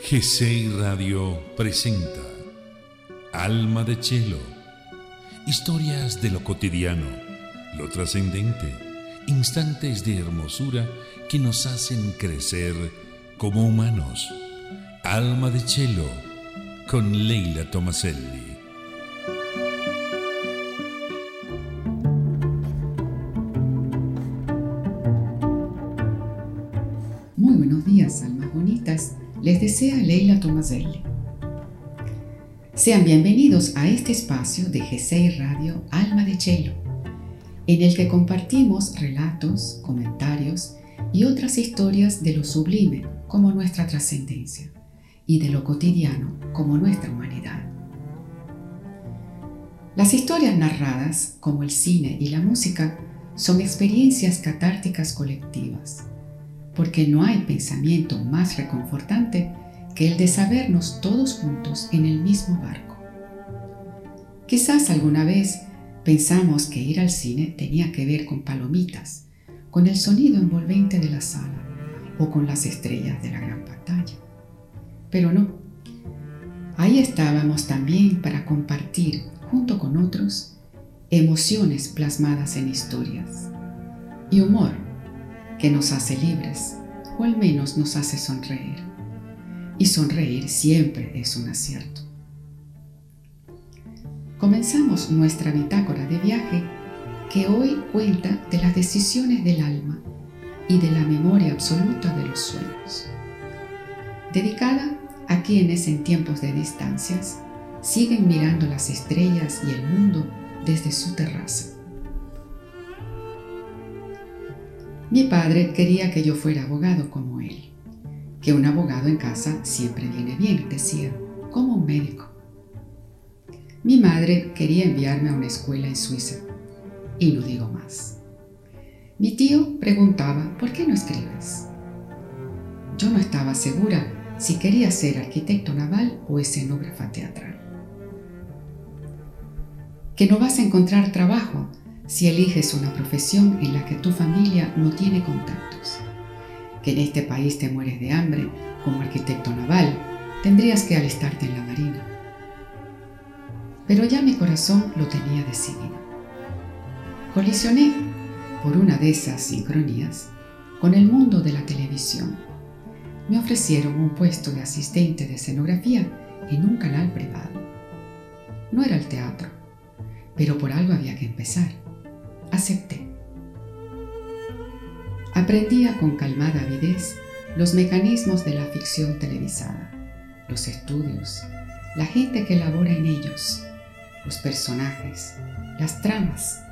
GCI Radio presenta Alma de Chelo. Historias de lo cotidiano, lo trascendente, instantes de hermosura que nos hacen crecer como humanos. Alma de Chelo con Leila Tomaselli. Sean bienvenidos a este espacio de G6 Radio Alma de Chelo, en el que compartimos relatos, comentarios y otras historias de lo sublime como nuestra trascendencia y de lo cotidiano como nuestra humanidad. Las historias narradas, como el cine y la música, son experiencias catárticas colectivas porque no hay pensamiento más reconfortante que el de sabernos todos juntos en el mismo barco. Quizás alguna vez pensamos que ir al cine tenía que ver con palomitas, con el sonido envolvente de la sala o con las estrellas de la gran pantalla. Pero no. Ahí estábamos también para compartir, junto con otros, emociones plasmadas en historias y humor que nos hace libres, o al menos nos hace sonreír. Y sonreír siempre es un acierto. Comenzamos nuestra bitácora de viaje que hoy cuenta de las decisiones del alma y de la memoria absoluta de los sueños. Dedicada a quienes en tiempos de distancias siguen mirando las estrellas y el mundo desde su terraza. Mi padre quería que yo fuera abogado como él, que un abogado en casa siempre viene bien, decía, como un médico. Mi madre quería enviarme a una escuela en Suiza, y no digo más. Mi tío preguntaba, ¿por qué no escribes? Yo no estaba segura si quería ser arquitecto naval o escenógrafa teatral. Que no vas a encontrar trabajo si eliges una profesión en la que tu familia no tiene contactos. En este país te mueres de hambre como arquitecto naval, tendrías que alistarte en la marina. Pero ya mi corazón lo tenía decidido. Colisioné, por una de esas sincronías, con el mundo de la televisión. Me ofrecieron un puesto de asistente de escenografía en un canal privado. No era el teatro, pero por algo había que empezar acepté. Aprendía con calmada avidez los mecanismos de la ficción televisada, los estudios, la gente que labora en ellos, los personajes, las tramas,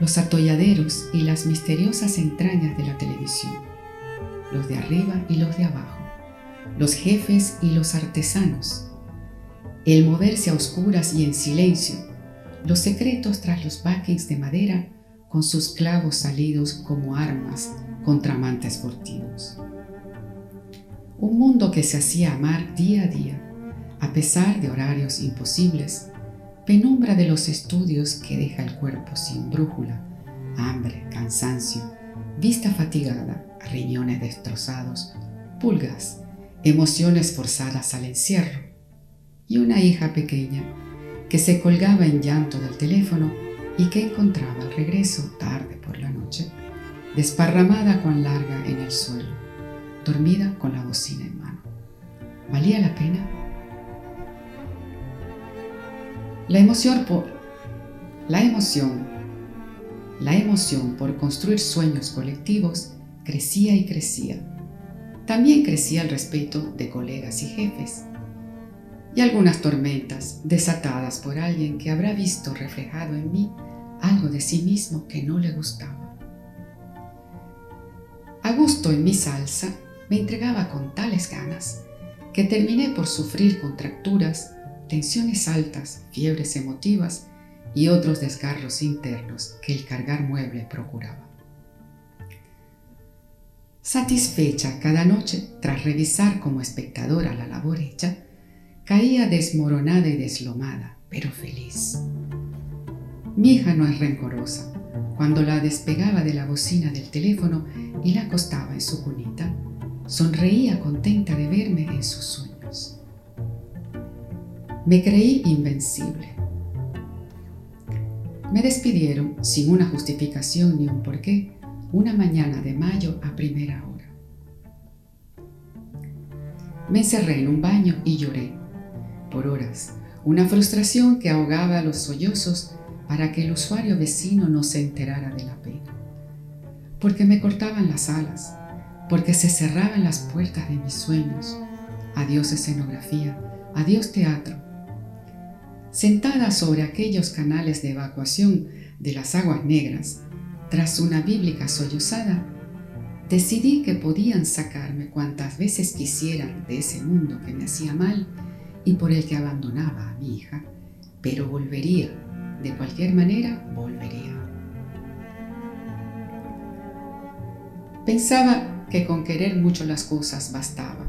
los atolladeros y las misteriosas entrañas de la televisión, los de arriba y los de abajo, los jefes y los artesanos, el moverse a oscuras y en silencio, los secretos tras los backings de madera con sus clavos salidos como armas contra amantes furtivos. Un mundo que se hacía amar día a día, a pesar de horarios imposibles, penumbra de los estudios que deja el cuerpo sin brújula, hambre, cansancio, vista fatigada, riñones destrozados, pulgas, emociones forzadas al encierro, y una hija pequeña que se colgaba en llanto del teléfono y que encontraba al regreso tarde por la noche, desparramada con larga en el suelo, dormida con la bocina en mano. ¿Valía la pena? La emoción por la emoción, la emoción por construir sueños colectivos crecía y crecía. También crecía el respeto de colegas y jefes y algunas tormentas desatadas por alguien que habrá visto reflejado en mí algo de sí mismo que no le gustaba. A gusto en mi salsa me entregaba con tales ganas que terminé por sufrir contracturas, tensiones altas, fiebres emotivas y otros desgarros internos que el cargar mueble procuraba. Satisfecha cada noche tras revisar como espectadora la labor hecha, caía desmoronada y deslomada, pero feliz. Mi hija no es rencorosa. Cuando la despegaba de la bocina del teléfono y la acostaba en su cunita, sonreía contenta de verme en sus sueños. Me creí invencible. Me despidieron sin una justificación ni un porqué una mañana de mayo a primera hora. Me encerré en un baño y lloré, por horas, una frustración que ahogaba los sollozos para que el usuario vecino no se enterara de la pena. Porque me cortaban las alas, porque se cerraban las puertas de mis sueños. Adiós escenografía, adiós teatro. Sentada sobre aquellos canales de evacuación de las aguas negras, tras una bíblica sollozada, decidí que podían sacarme cuantas veces quisieran de ese mundo que me hacía mal y por el que abandonaba a mi hija, pero volvería, de cualquier manera volvería. Pensaba que con querer mucho las cosas bastaba,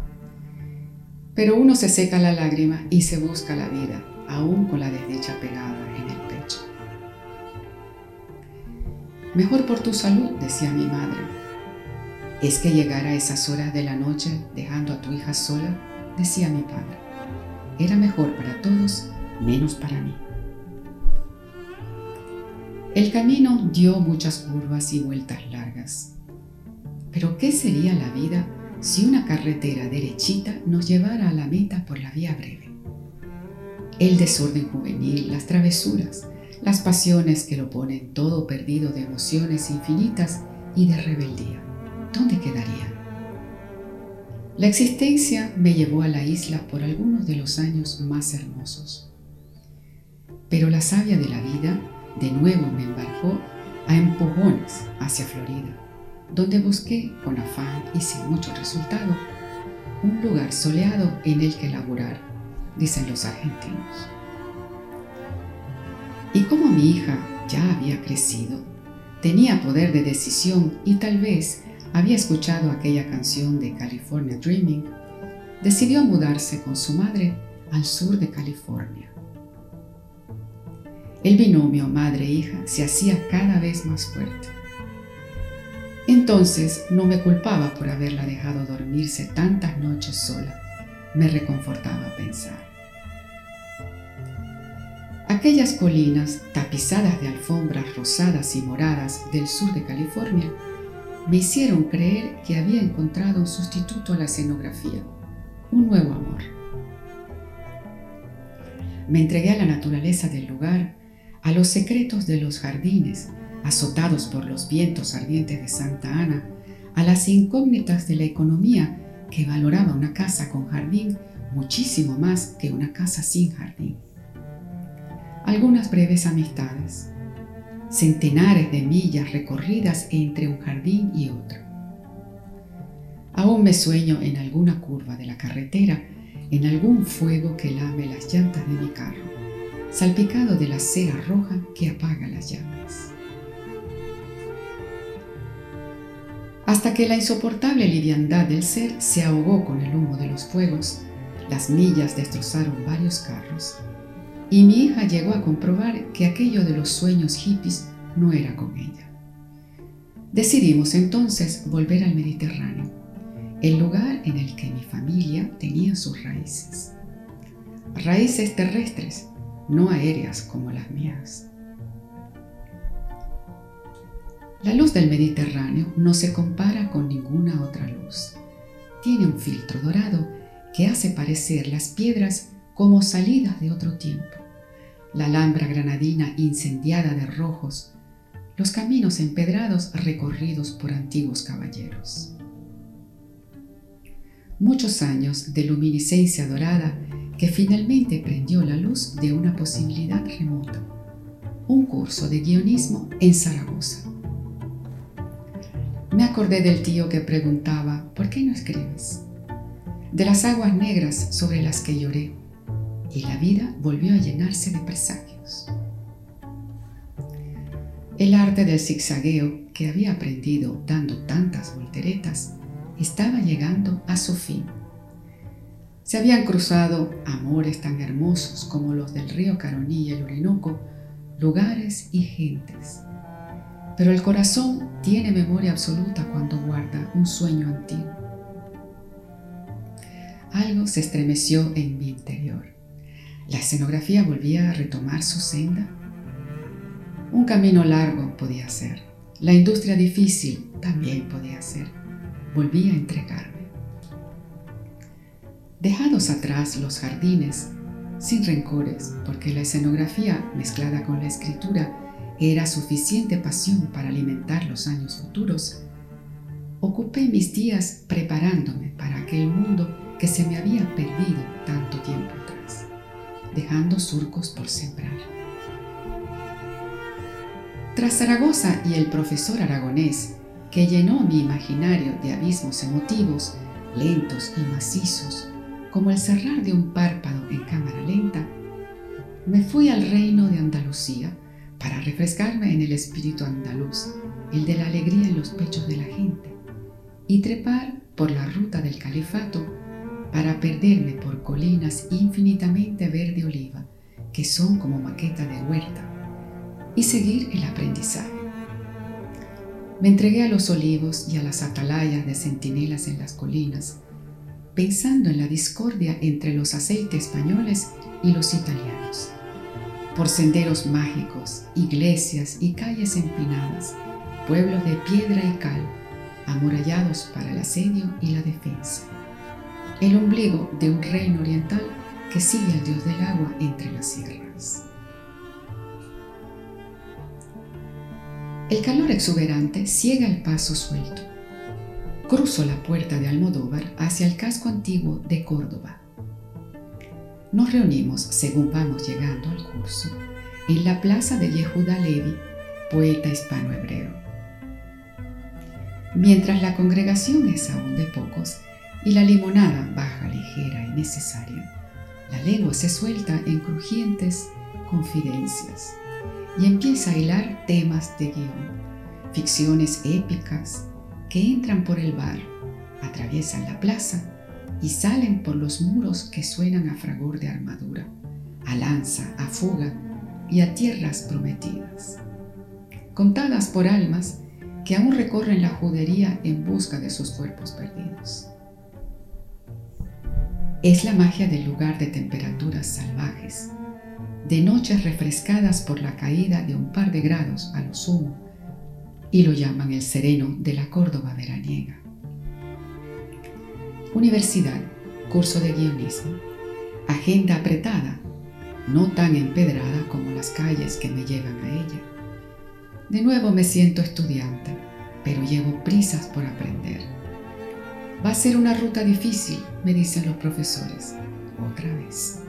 pero uno se seca la lágrima y se busca la vida, aún con la desdicha pegada en el pecho. Mejor por tu salud, decía mi madre. ¿Es que llegar a esas horas de la noche dejando a tu hija sola? decía mi padre. Era mejor para todos, menos para mí. El camino dio muchas curvas y vueltas largas. Pero ¿qué sería la vida si una carretera derechita nos llevara a la meta por la vía breve? El desorden juvenil, las travesuras, las pasiones que lo ponen todo perdido de emociones infinitas y de rebeldía. ¿Dónde quedaría? La existencia me llevó a la isla por algunos de los años más hermosos. Pero la savia de la vida de nuevo me embarcó a empujones hacia Florida, donde busqué con afán y sin mucho resultado un lugar soleado en el que laborar, dicen los argentinos. Y como mi hija ya había crecido, tenía poder de decisión y tal vez había escuchado aquella canción de California Dreaming, decidió mudarse con su madre al sur de California. El binomio madre-hija se hacía cada vez más fuerte. Entonces no me culpaba por haberla dejado dormirse tantas noches sola. Me reconfortaba pensar. Aquellas colinas tapizadas de alfombras rosadas y moradas del sur de California me hicieron creer que había encontrado un sustituto a la escenografía, un nuevo amor. Me entregué a la naturaleza del lugar, a los secretos de los jardines, azotados por los vientos ardientes de Santa Ana, a las incógnitas de la economía que valoraba una casa con jardín muchísimo más que una casa sin jardín algunas breves amistades, centenares de millas recorridas entre un jardín y otro. Aún me sueño en alguna curva de la carretera, en algún fuego que lame las llantas de mi carro, salpicado de la cera roja que apaga las llamas. Hasta que la insoportable liviandad del ser se ahogó con el humo de los fuegos, las millas destrozaron varios carros y mi hija llegó a comprobar que aquello de los sueños hippies no era con ella. Decidimos entonces volver al Mediterráneo, el lugar en el que mi familia tenía sus raíces. Raíces terrestres, no aéreas como las mías. La luz del Mediterráneo no se compara con ninguna otra luz. Tiene un filtro dorado que hace parecer las piedras como salidas de otro tiempo. La alhambra granadina incendiada de rojos, los caminos empedrados recorridos por antiguos caballeros. Muchos años de luminiscencia dorada que finalmente prendió la luz de una posibilidad remota, un curso de guionismo en Zaragoza. Me acordé del tío que preguntaba, ¿por qué no escribes? De las aguas negras sobre las que lloré, y la vida volvió a llenarse de presagios. El arte del zigzagueo que había aprendido dando tantas volteretas estaba llegando a su fin. Se habían cruzado amores tan hermosos como los del río Caroní y el Orinoco, lugares y gentes. Pero el corazón tiene memoria absoluta cuando guarda un sueño antiguo. algo se estremeció en mi interior. La escenografía volvía a retomar su senda. Un camino largo podía ser. La industria difícil también podía ser. Volví a entregarme. Dejados atrás los jardines, sin rencores, porque la escenografía mezclada con la escritura era suficiente pasión para alimentar los años futuros, ocupé mis días preparándome para aquel mundo que se me había perdido tanto tiempo atrás, dejando surcos por sembrar. Tras Zaragoza y el profesor aragonés, que llenó mi imaginario de abismos emotivos, lentos y macizos, como el cerrar de un párpado en cámara lenta, me fui al reino de Andalucía para refrescarme en el espíritu andaluz, el de la alegría en los pechos de la gente, y trepar por la ruta del califato para perderme por colinas infinitamente verde oliva, que son como maqueta de huerta, y seguir el aprendizaje. Me entregué a los olivos y a las atalayas de centinelas en las colinas, pensando en la discordia entre los aceites españoles y los italianos. Por senderos mágicos, iglesias y calles empinadas, pueblos de piedra y cal, amurallados para el asedio y la defensa. El ombligo de un reino oriental que sigue al dios del agua entre las sierras. El calor exuberante ciega el paso suelto Cruzo la puerta de Almodóvar hacia el casco antiguo de Córdoba. Nos reunimos, según vamos llegando al curso, en la plaza de Yehuda Levi, poeta hispano-hebreo. Mientras la congregación es aún de pocos y la limonada baja ligera y necesaria, la lengua se suelta en crujientes confidencias y empieza a hilar temas de guion, ficciones épicas, que entran por el bar, atraviesan la plaza y salen por los muros que suenan a fragor de armadura, a lanza, a fuga y a tierras prometidas. Contadas por almas que aún recorren la judería en busca de sus cuerpos perdidos. Es la magia del lugar de temperaturas salvajes, de noches refrescadas por la caída de un par de grados a lo sumo y lo llaman el sereno de la Córdoba veraniega. Universidad, curso de guionismo, agenda apretada, no tan empedrada como las calles que me llevan a ella. De nuevo me siento estudiante, pero llevo prisas por aprender. Va a ser una ruta difícil, me dicen los profesores, otra vez.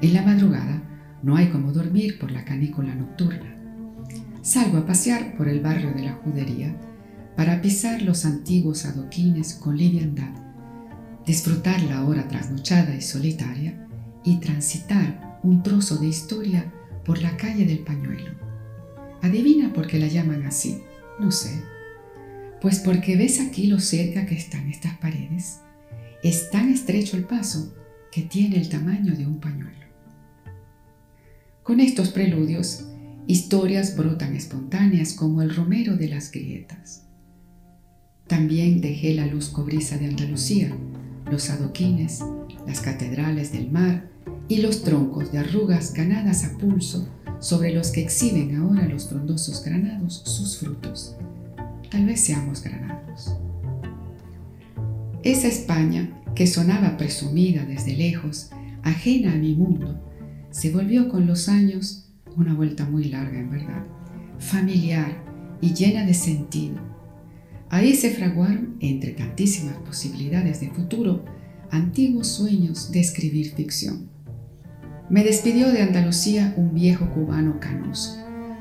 En la madrugada no hay como dormir por la canícula nocturna salgo a pasear por el barrio de la judería para pisar los antiguos adoquines con liviandad, disfrutar la hora trasnochada y solitaria y transitar un trozo de historia por la calle del pañuelo. Adivina por qué la llaman así, no sé. Pues porque ves aquí lo cerca que están estas paredes. Es tan estrecho el paso que tiene el tamaño de un pañuelo. Con estos preludios Historias brotan espontáneas como el romero de las grietas. También dejé la luz cobriza de Andalucía, los adoquines, las catedrales del mar y los troncos de arrugas ganadas a pulso sobre los que exhiben ahora los frondosos granados sus frutos. Tal vez seamos granados. Esa España, que sonaba presumida desde lejos, ajena a mi mundo, se volvió con los años una vuelta muy larga en verdad, familiar y llena de sentido. Ahí se fraguaron, entre tantísimas posibilidades de futuro, antiguos sueños de escribir ficción. Me despidió de Andalucía un viejo cubano canoso,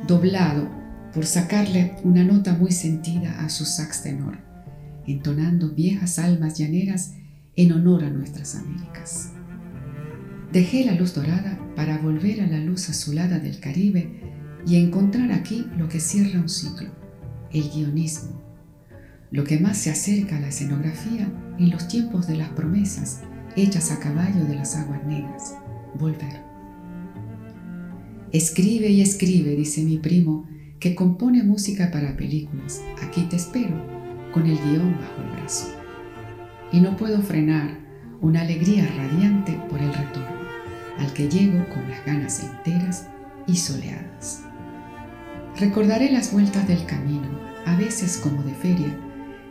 doblado por sacarle una nota muy sentida a su sax tenor, entonando viejas almas llaneras en honor a nuestras Américas. Dejé la luz dorada para volver a la luz azulada del Caribe y encontrar aquí lo que cierra un ciclo, el guionismo, lo que más se acerca a la escenografía en los tiempos de las promesas hechas a caballo de las aguas negras, volver. Escribe y escribe, dice mi primo, que compone música para películas. Aquí te espero, con el guion bajo el brazo. Y no puedo frenar una alegría radiante por el retorno, al que llego con las ganas enteras y soleadas. Recordaré las vueltas del camino, a veces como de feria,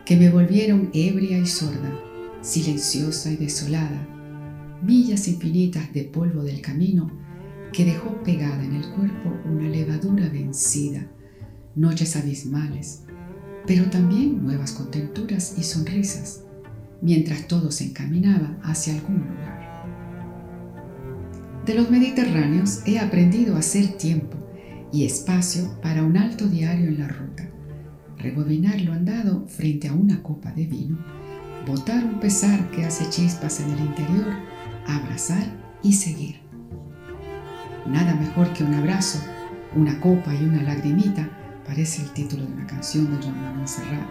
que me volvieron ebria y sorda, silenciosa y desolada, millas infinitas de polvo del camino que dejó pegada en el cuerpo una levadura vencida, noches abismales, pero también nuevas contenturas y sonrisas, mientras todo se encaminaba hacia algún lugar. De los Mediterráneos he aprendido a hacer tiempo y espacio para un alto diario en la ruta, rebobinar lo andado frente a una copa de vino, botar un pesar que hace chispas en el interior, abrazar y seguir. Nada mejor que un abrazo, una copa y una lagrimita, parece el título de una canción de Joan Manuel Serrat,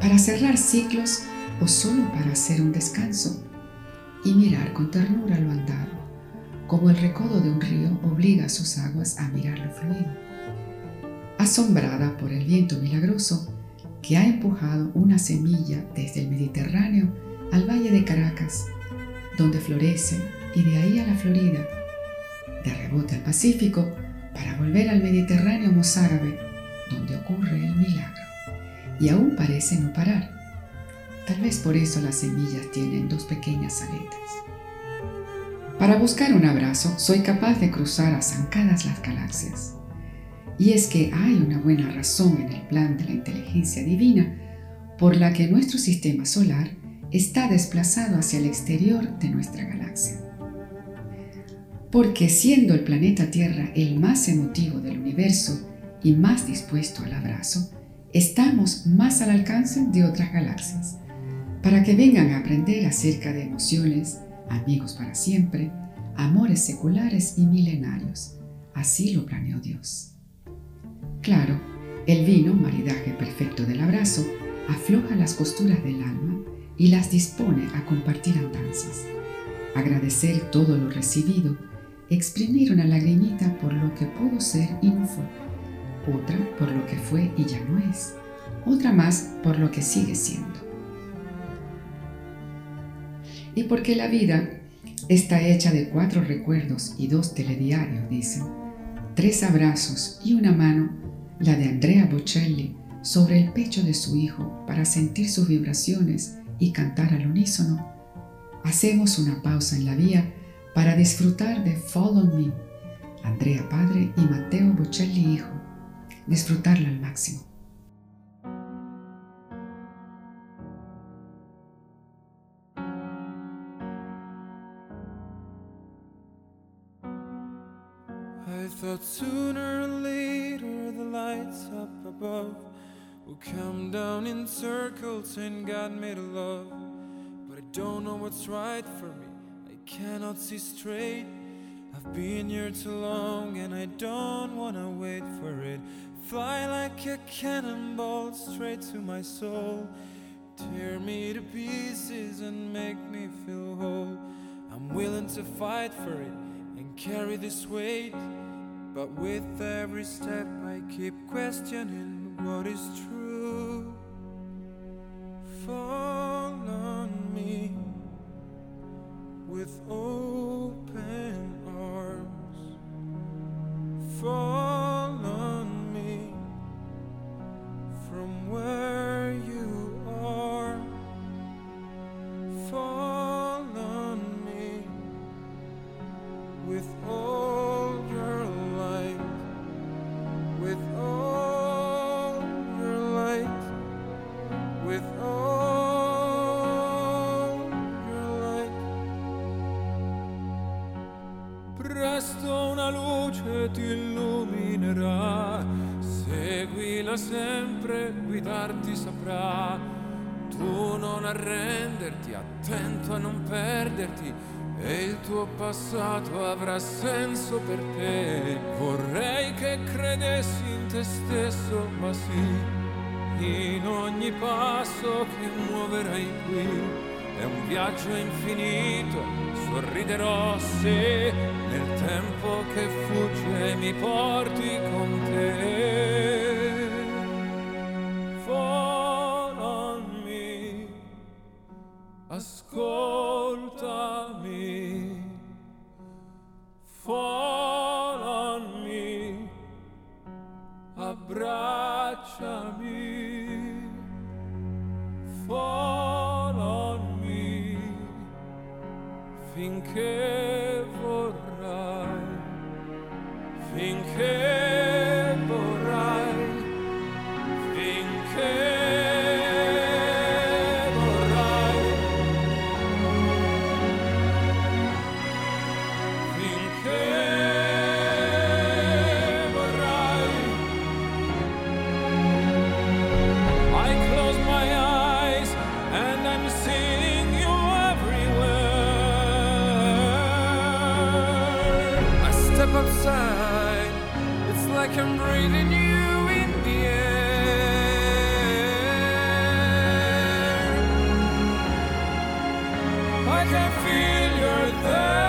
para cerrar ciclos o solo para hacer un descanso y mirar con ternura lo andado como el recodo de un río obliga a sus aguas a mirar lo fluido. Asombrada por el viento milagroso que ha empujado una semilla desde el Mediterráneo al Valle de Caracas, donde florece y de ahí a la Florida, de rebote al Pacífico para volver al Mediterráneo mozárabe, donde ocurre el milagro. Y aún parece no parar. Tal vez por eso las semillas tienen dos pequeñas aletas. Para buscar un abrazo soy capaz de cruzar a zancadas las galaxias. Y es que hay una buena razón en el plan de la inteligencia divina por la que nuestro sistema solar está desplazado hacia el exterior de nuestra galaxia. Porque siendo el planeta Tierra el más emotivo del universo y más dispuesto al abrazo, estamos más al alcance de otras galaxias, para que vengan a aprender acerca de emociones, amigos para siempre, amores seculares y milenarios. Así lo planeó Dios. Claro, el vino, maridaje perfecto del abrazo, afloja las costuras del alma y las dispone a compartir andanzas, agradecer todo lo recibido, exprimir una lagrimita por lo que pudo ser y no fue, otra por lo que fue y ya no es, otra más por lo que sigue siendo y porque la vida está hecha de cuatro recuerdos y dos telediarios, dicen, tres abrazos y una mano, la de Andrea Bocelli, sobre el pecho de su hijo para sentir sus vibraciones y cantar al unísono, hacemos una pausa en la vía para disfrutar de Follow Me, Andrea padre y Mateo Bocelli hijo, disfrutarla al máximo. Thought sooner or later the lights up above will come down in circles and God made a love. But I don't know what's right for me, I cannot see straight. I've been here too long and I don't wanna wait for it. Fly like a cannonball straight to my soul. Tear me to pieces and make me feel whole. I'm willing to fight for it and carry this weight. But with every step, I keep questioning what is true. Fall on me with open arms. Fall passato avrà senso per te. Vorrei che credessi in te stesso, ma sì, in ogni passo che muoverai qui. È un viaggio infinito, sorriderò se nel tempo che fugge mi porti con te. Abbracciami, fall on me, finché vorrai, finché outside, it's like I'm breathing you in the air. I can feel you're there.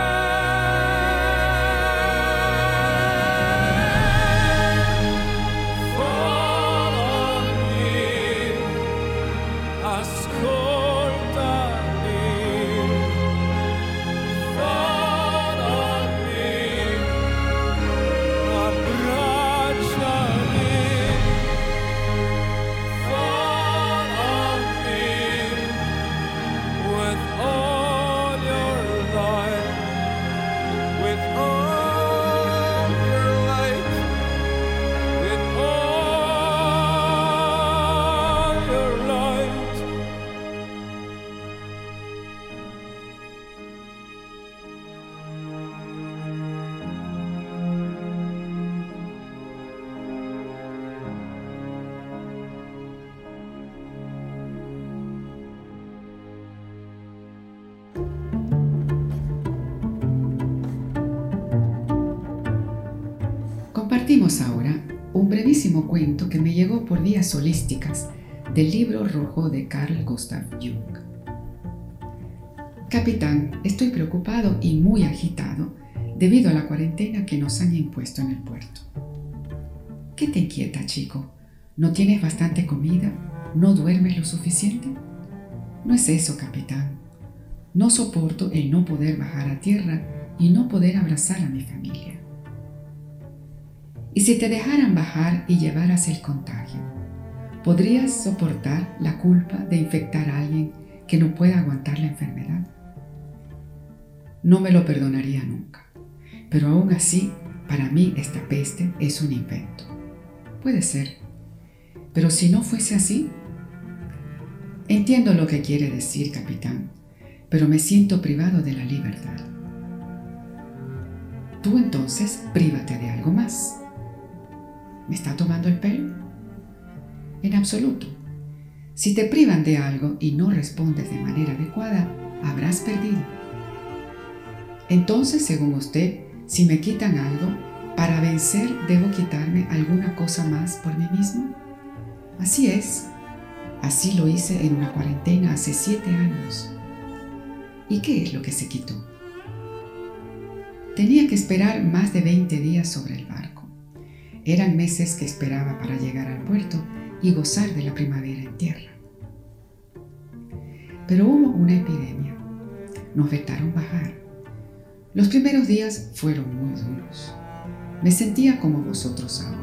Cuento que me llegó por vías holísticas del libro rojo de Carl Gustav Jung. Capitán, estoy preocupado y muy agitado debido a la cuarentena que nos han impuesto en el puerto. ¿Qué te inquieta, chico? ¿No tienes bastante comida? ¿No duermes lo suficiente? No es eso, capitán. No soporto el no poder bajar a tierra y no poder abrazar a mi familia. ¿Y si te dejaran bajar y llevaras el contagio? ¿Podrías soportar la culpa de infectar a alguien que no pueda aguantar la enfermedad? No me lo perdonaría nunca. Pero aún así, para mí esta peste es un invento. Puede ser. Pero si no fuese así... Entiendo lo que quiere decir, capitán, pero me siento privado de la libertad. Tú entonces prívate de algo más. ¿Me está tomando el pelo? En absoluto. Si te privan de algo y no respondes de manera adecuada, habrás perdido. Entonces, según usted, si me quitan algo, para vencer debo quitarme alguna cosa más por mí mismo. Así es. Así lo hice en una cuarentena hace siete años. ¿Y qué es lo que se quitó? Tenía que esperar más de 20 días sobre el barco. Eran meses que esperaba para llegar al puerto y gozar de la primavera en tierra. Pero hubo una epidemia. Nos vetaron bajar. Los primeros días fueron muy duros. Me sentía como vosotros ahora.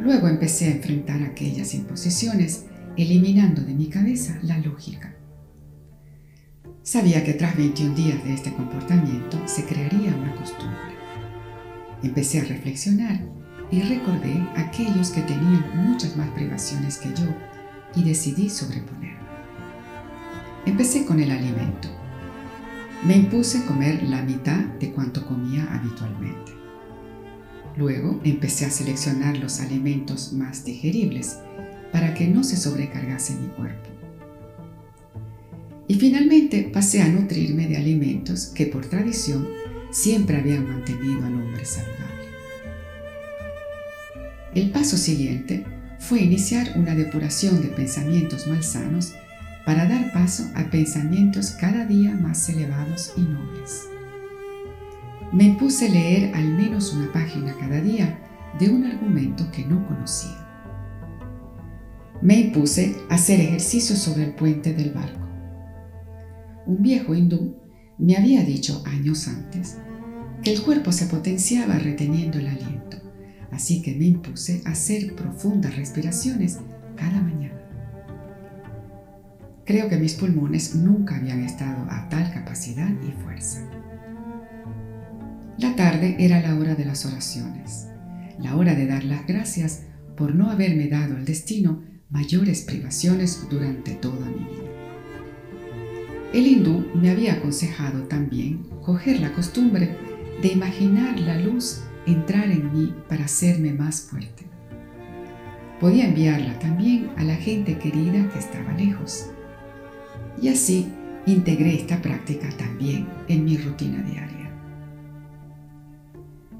Luego empecé a enfrentar aquellas imposiciones, eliminando de mi cabeza la lógica. Sabía que tras 21 días de este comportamiento se crearía una costumbre. Empecé a reflexionar y recordé aquellos que tenían muchas más privaciones que yo y decidí sobreponerme. Empecé con el alimento. Me impuse comer la mitad de cuanto comía habitualmente. Luego empecé a seleccionar los alimentos más digeribles para que no se sobrecargase mi cuerpo. Y finalmente pasé a nutrirme de alimentos que por tradición siempre habían mantenido al hombre saludable. El paso siguiente fue iniciar una depuración de pensamientos malsanos para dar paso a pensamientos cada día más elevados y nobles. Me impuse leer al menos una página cada día de un argumento que no conocía. Me impuse hacer ejercicio sobre el puente del barco. un viejo hindú me había dicho años antes que el cuerpo se potenciaba reteniendo el aliento, así que me impuse a hacer profundas respiraciones cada mañana. Creo que mis pulmones nunca habían estado a tal capacidad y fuerza. La tarde era la hora de las oraciones, la hora de dar las gracias por no haberme dado al destino mayores privaciones durante toda mi vida. El hindú me había aconsejado también coger la costumbre de imaginar la luz entrar en mí para hacerme más fuerte. Podía enviarla también a la gente querida que estaba lejos. Y así integré esta práctica también en mi rutina diaria.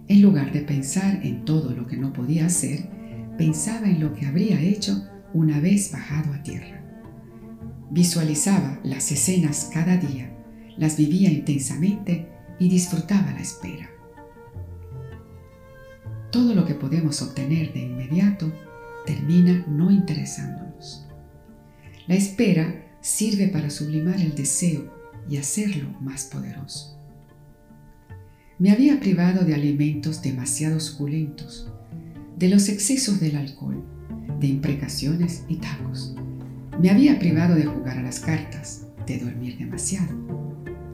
En lugar de pensar en todo lo que no podía hacer, pensaba en lo que habría hecho una vez bajado a tierra. Visualizaba las escenas cada día, las vivía intensamente y disfrutaba la espera. Todo lo que podemos obtener de inmediato termina no interesándonos. La espera sirve para sublimar el deseo y hacerlo más poderoso. Me había privado de alimentos demasiado suculentos, de los excesos del alcohol, de imprecaciones y tacos, me había privado de jugar a las cartas, de dormir demasiado,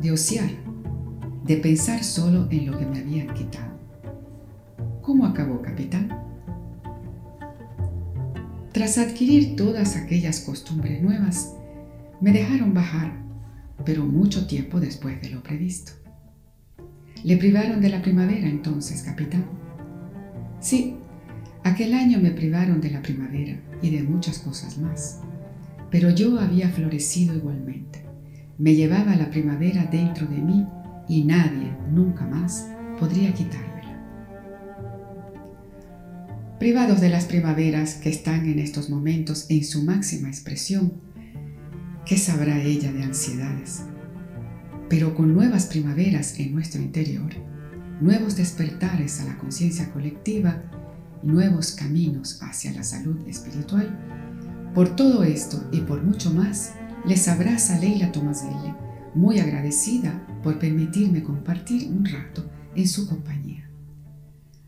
de ociar, de pensar solo en lo que me habían quitado. ¿Cómo acabó, capitán? Tras adquirir todas aquellas costumbres nuevas, me dejaron bajar, pero mucho tiempo después de lo previsto. ¿Le privaron de la primavera entonces, capitán? Sí, aquel año me privaron de la primavera y de muchas cosas más pero yo había florecido igualmente. Me llevaba la primavera dentro de mí y nadie nunca más podría quitármela. Privados de las primaveras que están en estos momentos en su máxima expresión, ¿qué sabrá ella de ansiedades? Pero con nuevas primaveras en nuestro interior, nuevos despertares a la conciencia colectiva, nuevos caminos hacia la salud espiritual, por todo esto y por mucho más, les abraza Leila Tomaselli, muy agradecida por permitirme compartir un rato en su compañía.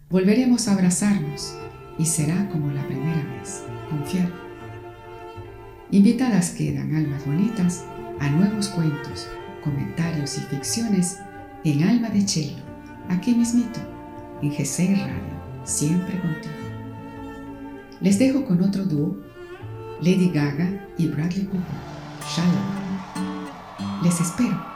Volveremos a abrazarnos y será como la primera vez, confiar. Invitadas quedan almas bonitas a nuevos cuentos, comentarios y ficciones en Alma de Chelo, aquí mismito, en GC Radio, siempre contigo. Les dejo con otro dúo Lady Gaga y Bradley Cooper. Shalom. Les espero.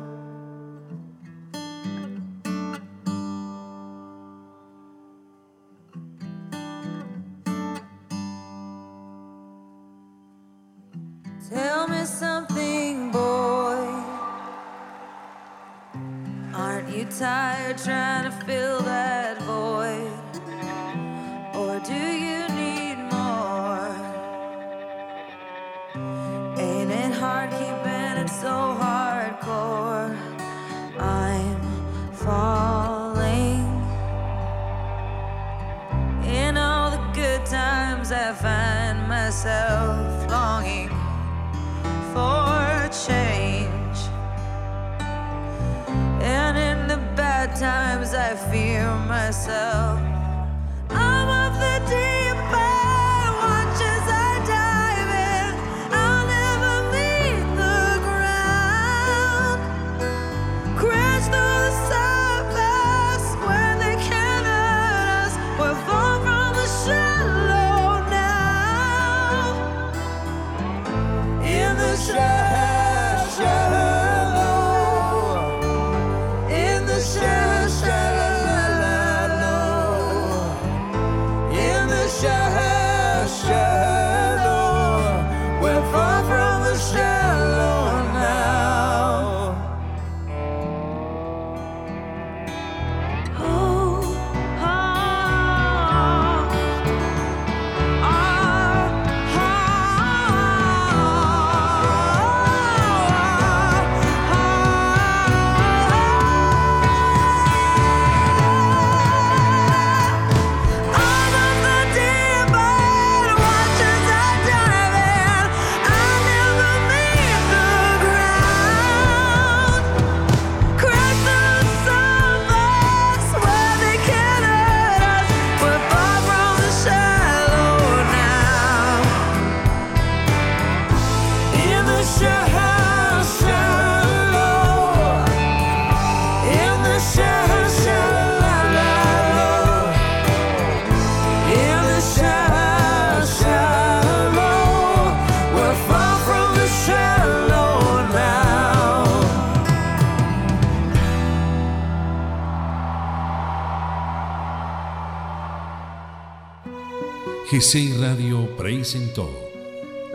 GCI Radio presentó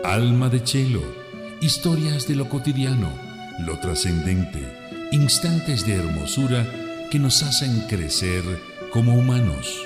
Alma de Chelo, historias de lo cotidiano, lo trascendente, instantes de hermosura que nos hacen crecer como humanos.